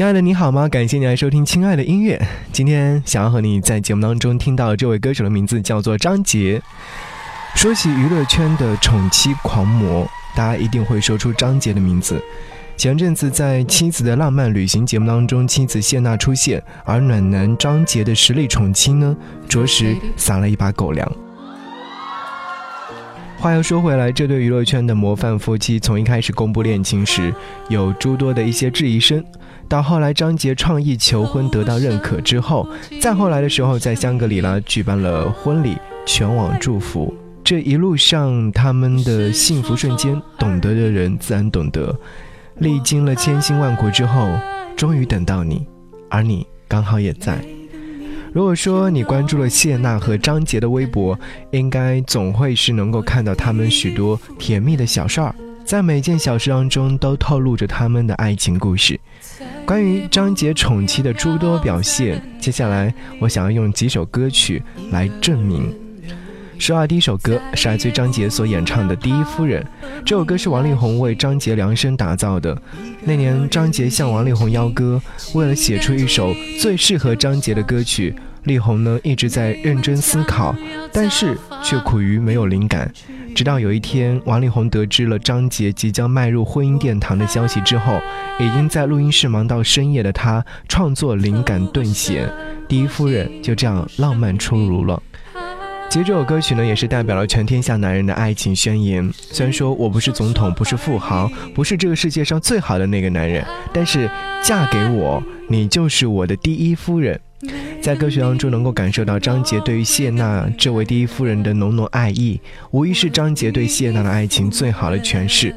亲爱的，你好吗？感谢你来收听《亲爱的音乐》。今天想要和你在节目当中听到这位歌手的名字叫做张杰。说起娱乐圈的宠妻狂魔，大家一定会说出张杰的名字。前阵子在《妻子的浪漫旅行》节目当中，妻子谢娜出现，而暖男张杰的实力宠妻呢，着实撒了一把狗粮。话又说回来，这对娱乐圈的模范夫妻，从一开始公布恋情时，有诸多的一些质疑声，到后来张杰创意求婚得到认可之后，再后来的时候，在香格里拉举办了婚礼，全网祝福。这一路上他们的幸福瞬间，懂得的人自然懂得。历经了千辛万苦之后，终于等到你，而你刚好也在。如果说你关注了谢娜和张杰的微博，应该总会是能够看到他们许多甜蜜的小事儿，在每件小事当中都透露着他们的爱情故事。关于张杰宠妻的诸多表现，接下来我想要用几首歌曲来证明。说啊，第一首歌是来自张杰所演唱的《第一夫人》，这首歌是王力宏为张杰量身打造的。那年，张杰向王力宏邀歌，为了写出一首最适合张杰的歌曲，力宏呢一直在认真思考，但是却苦于没有灵感。直到有一天，王力宏得知了张杰即将迈入婚姻殿堂的消息之后，已经在录音室忙到深夜的他，创作灵感顿显，《第一夫人》就这样浪漫出炉了。其实这首歌曲呢，也是代表了全天下男人的爱情宣言。虽然说我不是总统，不是富豪，不是这个世界上最好的那个男人，但是嫁给我，你就是我的第一夫人。在歌曲当中，能够感受到张杰对于谢娜这位第一夫人的浓浓爱意，无疑是张杰对谢娜的爱情最好的诠释。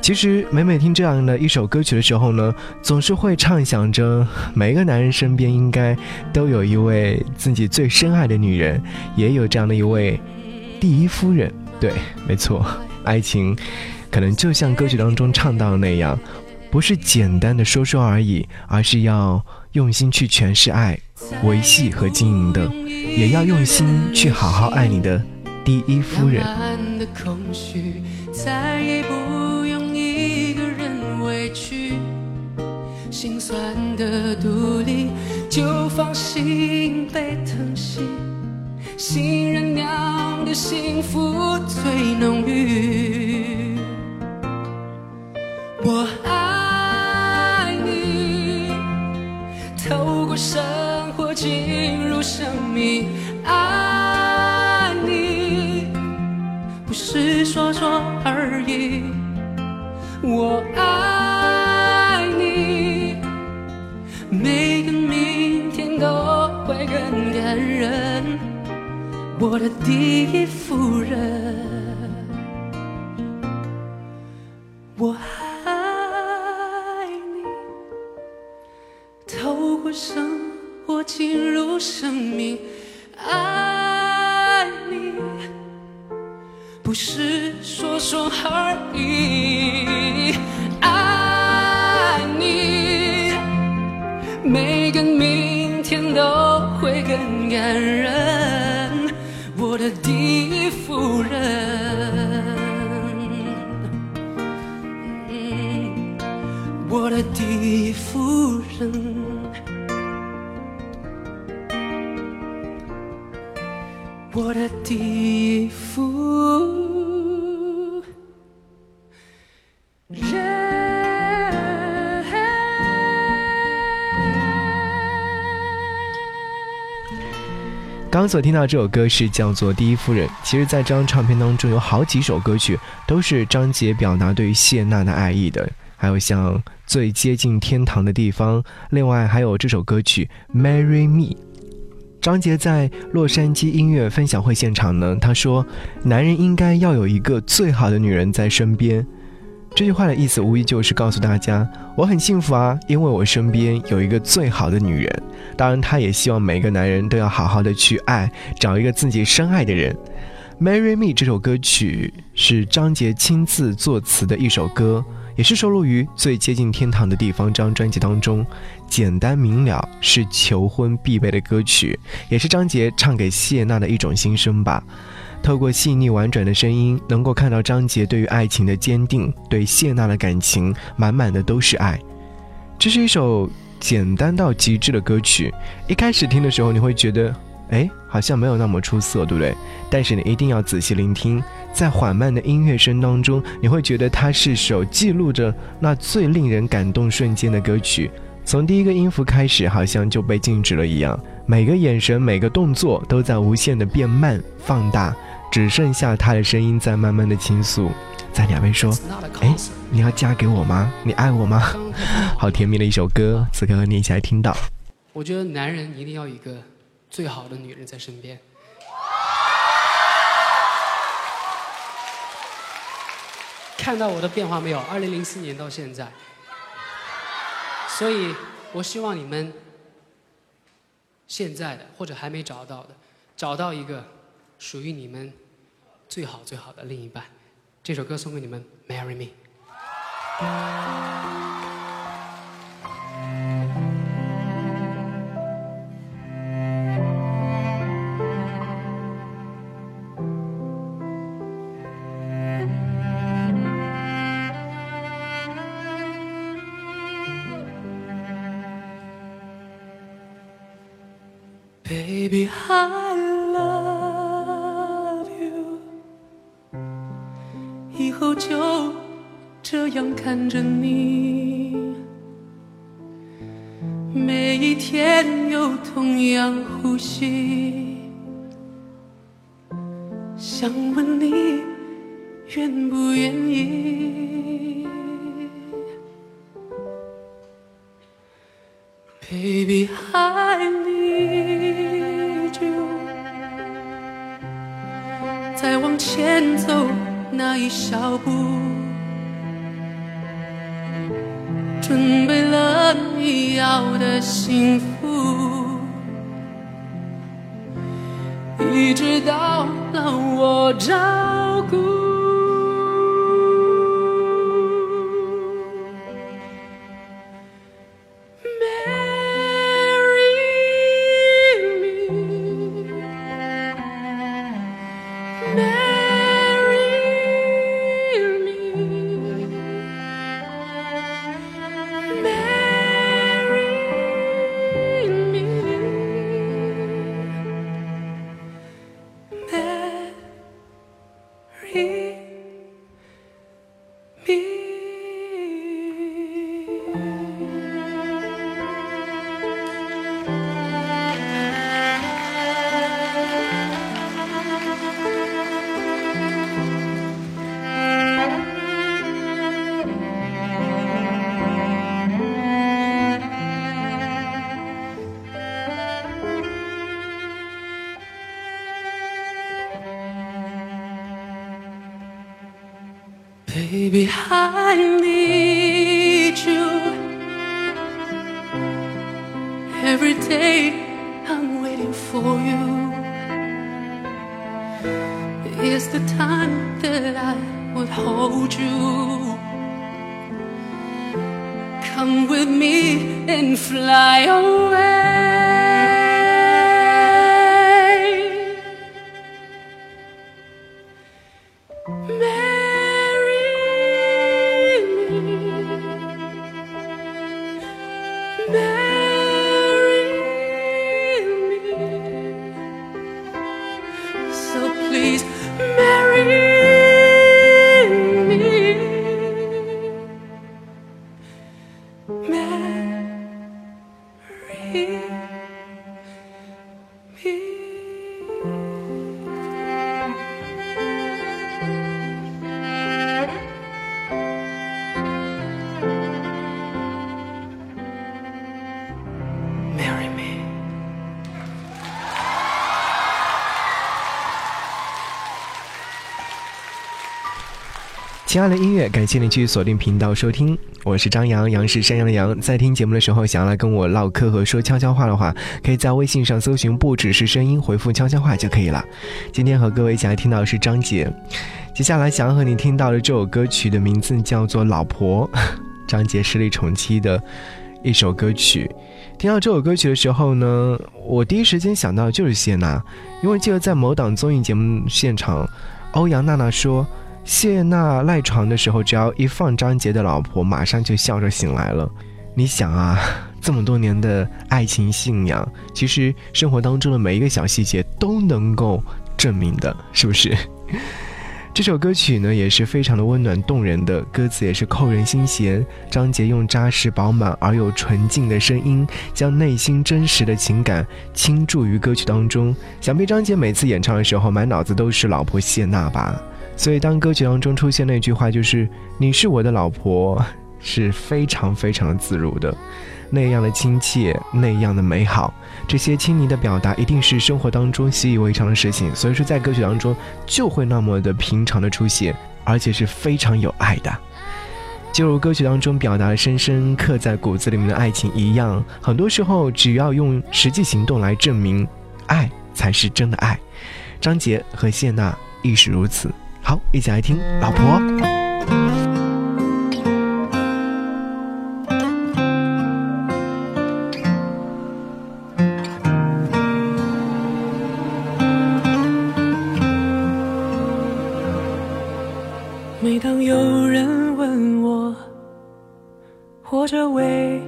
其实每每听这样的一首歌曲的时候呢，总是会畅想着每一个男人身边应该都有一位自己最深爱的女人，也有这样的一位第一夫人。对，没错，爱情可能就像歌曲当中唱到的那样，不是简单的说说而已，而是要用心去诠释爱、维系和经营的，也要用心去好好爱你的第一夫人。的空虚再也不去心酸的独立，就放心被疼惜。新人娘的幸福最浓郁。我爱你，透过生活进入生命。爱你，不是说说而已。我更感人，我的第一夫人。我爱你，透过生活进入生命，爱你不是说说而已。刚所听到这首歌是叫做《第一夫人》。其实，在这张唱片当中，有好几首歌曲都是张杰表达对于谢娜的爱意的，还有像《最接近天堂的地方》，另外还有这首歌曲《Marry Me》。张杰在洛杉矶音乐分享会现场呢，他说：“男人应该要有一个最好的女人在身边。”这句话的意思无疑就是告诉大家，我很幸福啊，因为我身边有一个最好的女人。当然，她也希望每个男人都要好好的去爱，找一个自己深爱的人。《Marry Me》这首歌曲是张杰亲自作词的一首歌，也是收录于《最接近天堂的地方》这张专辑当中。简单明了，是求婚必备的歌曲，也是张杰唱给谢娜的一种心声吧。透过细腻婉转的声音，能够看到张杰对于爱情的坚定，对谢娜的感情满满的都是爱。这是一首简单到极致的歌曲。一开始听的时候，你会觉得，哎，好像没有那么出色，对不对？但是你一定要仔细聆听，在缓慢的音乐声当中，你会觉得它是首记录着那最令人感动瞬间的歌曲。从第一个音符开始，好像就被静止了一样，每个眼神、每个动作都在无限的变慢、放大，只剩下他的声音在慢慢的倾诉。在两边说：“哎，你要嫁给我吗？你爱我吗？” 好甜蜜的一首歌，此刻和你一起来听到。我觉得男人一定要一个最好的女人在身边。看到我的变化没有？二零零四年到现在，所以我希望你们现在的或者还没找到的，找到一个属于你们最好最好的另一半。这首歌送给你们，Marry Me。着你，每一天有同样呼吸，想问你愿不愿意？Baby, I need you。再往前走那一小步，你要的幸福，一直到了我照顾。Hold you. Come with me and fly away. 亲爱的音乐，感谢你继续锁定频道收听，我是张扬，杨是山羊的羊。在听节目的时候，想要来跟我唠嗑和说悄悄话的话，可以在微信上搜寻“不只是声音”，回复“悄悄话”就可以了。今天和各位一起来听到的是张杰，接下来想要和你听到的这首歌曲的名字叫做《老婆》，张杰失恋宠妻的一首歌曲。听到这首歌曲的时候呢，我第一时间想到的就是谢娜，因为记得在某档综艺节目现场，欧阳娜娜说。谢娜赖床的时候，只要一放张杰的老婆，马上就笑着醒来了。你想啊，这么多年的爱情信仰，其实生活当中的每一个小细节都能够证明的，是不是？这首歌曲呢也是非常的温暖动人的，歌词也是扣人心弦。张杰用扎实饱满而又纯净的声音，将内心真实的情感倾注于歌曲当中。想必张杰每次演唱的时候，满脑子都是老婆谢娜吧。所以当歌曲当中出现那句话，就是“你是我的老婆”，是非常非常的自如的。那样的亲切，那样的美好，这些亲昵的表达一定是生活当中习以为常的事情，所以说在歌曲当中就会那么的平常的出现，而且是非常有爱的。就如歌曲当中表达的深深刻在骨子里面的爱情一样，很多时候只要用实际行动来证明，爱才是真的爱。张杰和谢娜亦是如此。好，一起来听《老婆》。每当有人问我，活着为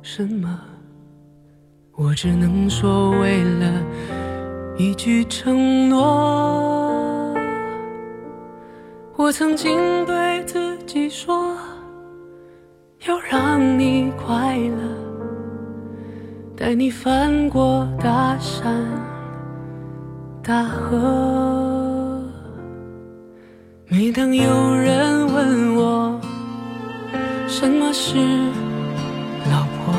什么，我只能说为了一句承诺。我曾经对自己说，要让你快乐，带你翻过大山大河。每当有人问我什么是老婆，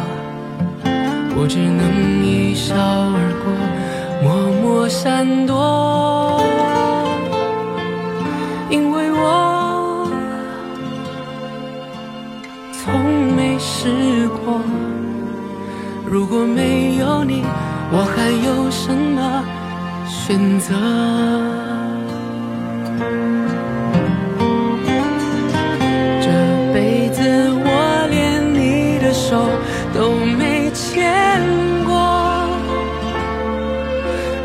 我只能一笑而过，默默闪躲，如果没有你我还有什么选择？这辈子我连你的手都没牵过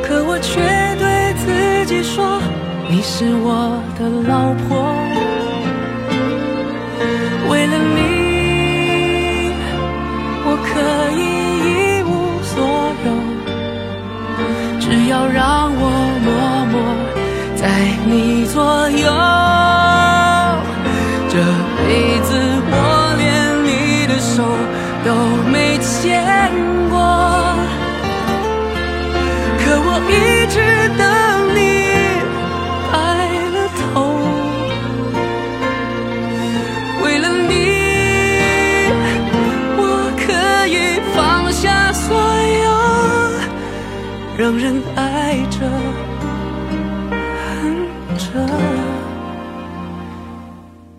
可我却对自己说你是我的老婆。为了你我可以让我默默在你左右。这辈子我连你的手都没牵过，可我一直等让人爱着、恨着，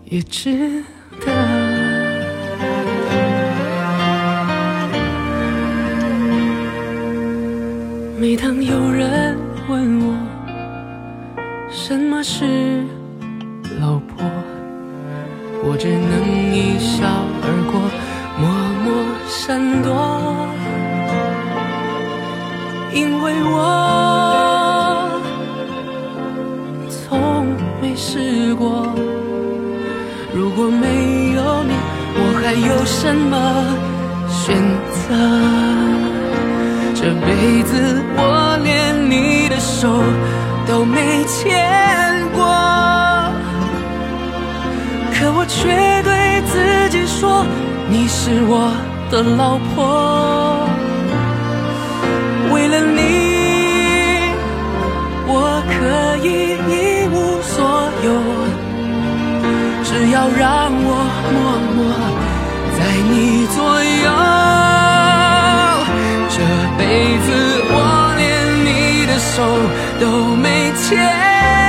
也值得。每当有人问我什么是如果没有你，我还有什么选择？这辈子我连你的手都没牵过，可我却对自己说，你是我的老婆。为了你，我可以一只要让我默默在你左右。这辈子我连你的手都没牵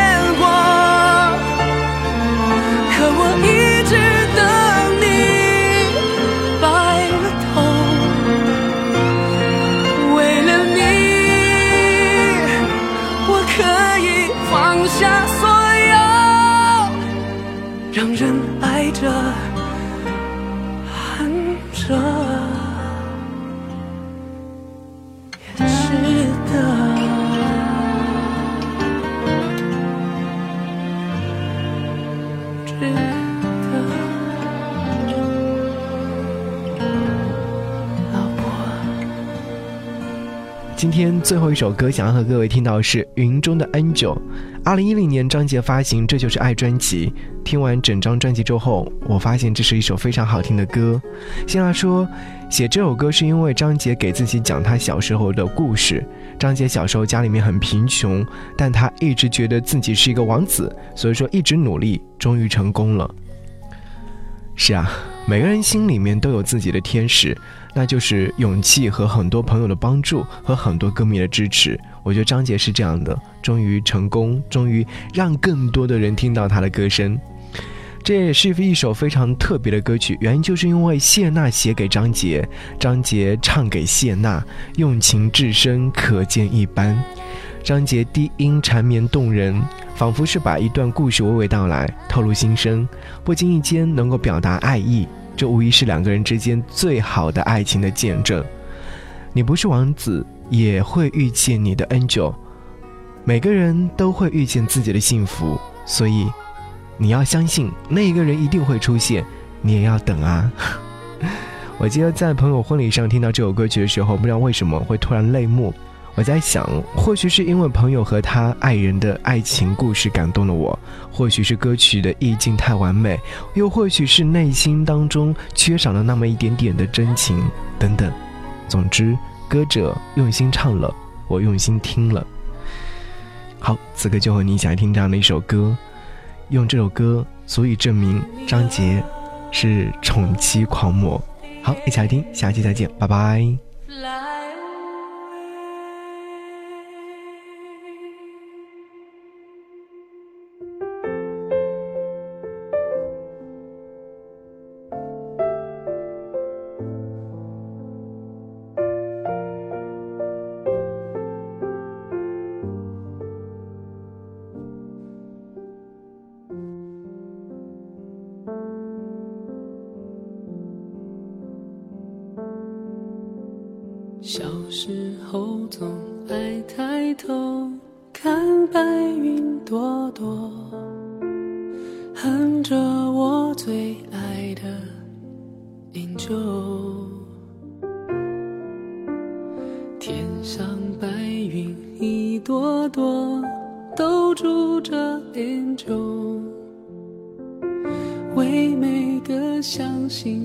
今天最后一首歌，想要和各位听到的是云中的 N 九。二零一零年，张杰发行《这就是爱》专辑。听完整张专辑之后，我发现这是一首非常好听的歌。先来说，写这首歌是因为张杰给自己讲他小时候的故事。张杰小时候家里面很贫穷，但他一直觉得自己是一个王子，所以说一直努力，终于成功了。是啊，每个人心里面都有自己的天使。那就是勇气和很多朋友的帮助和很多歌迷的支持。我觉得张杰是这样的，终于成功，终于让更多的人听到他的歌声。这也是一首非常特别的歌曲，原因就是因为谢娜写给张杰，张杰唱给谢娜，用情至深，可见一斑。张杰低音缠绵动人，仿佛是把一段故事娓娓道来，透露心声，不经意间能够表达爱意。这无疑是两个人之间最好的爱情的见证。你不是王子，也会遇见你的 angel。每个人都会遇见自己的幸福，所以你要相信那一个人一定会出现，你也要等啊。我记得在朋友婚礼上听到这首歌曲的时候，不知道为什么会突然泪目。我在想，或许是因为朋友和他爱人的爱情故事感动了我，或许是歌曲的意境太完美，又或许是内心当中缺少了那么一点点的真情，等等。总之，歌者用心唱了，我用心听了。好，此刻就和你一起来听这样的一首歌，用这首歌足以证明张杰是宠妻狂魔。好，一起来听，下期再见，拜拜。朵都住着点酒唯美的相信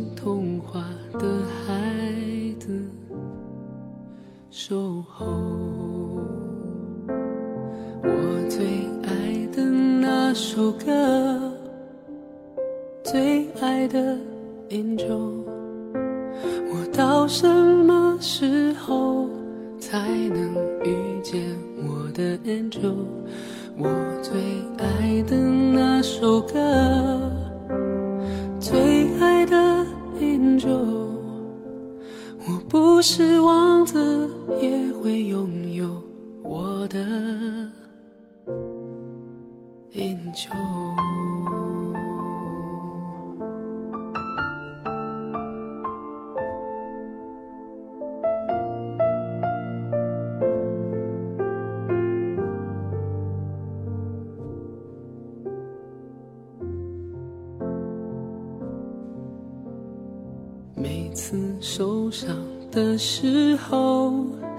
那首歌，最爱的 angel，我不是王子。也会拥有我的 angel。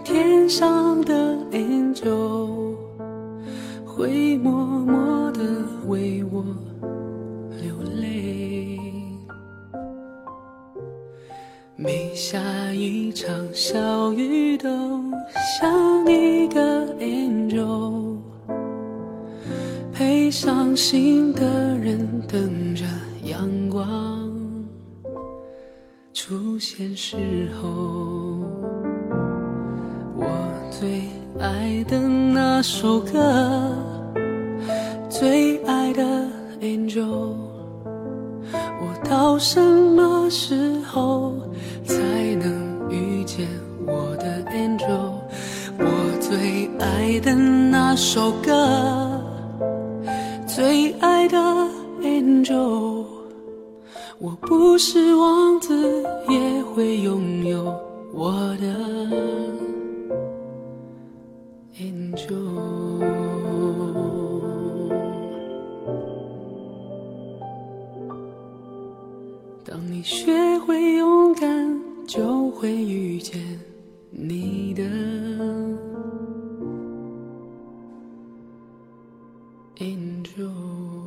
天上的 angel 会默默地为我流泪。每下一场小雨，都像一个 angel 陪伤心的人，等着阳光出现时候。最爱的那首歌，最爱的 angel，我到什么时候才能遇见我的 angel？我最爱的那首歌，最爱的 angel，我不是王子，也会拥有我的。学会勇敢就会遇见你的印记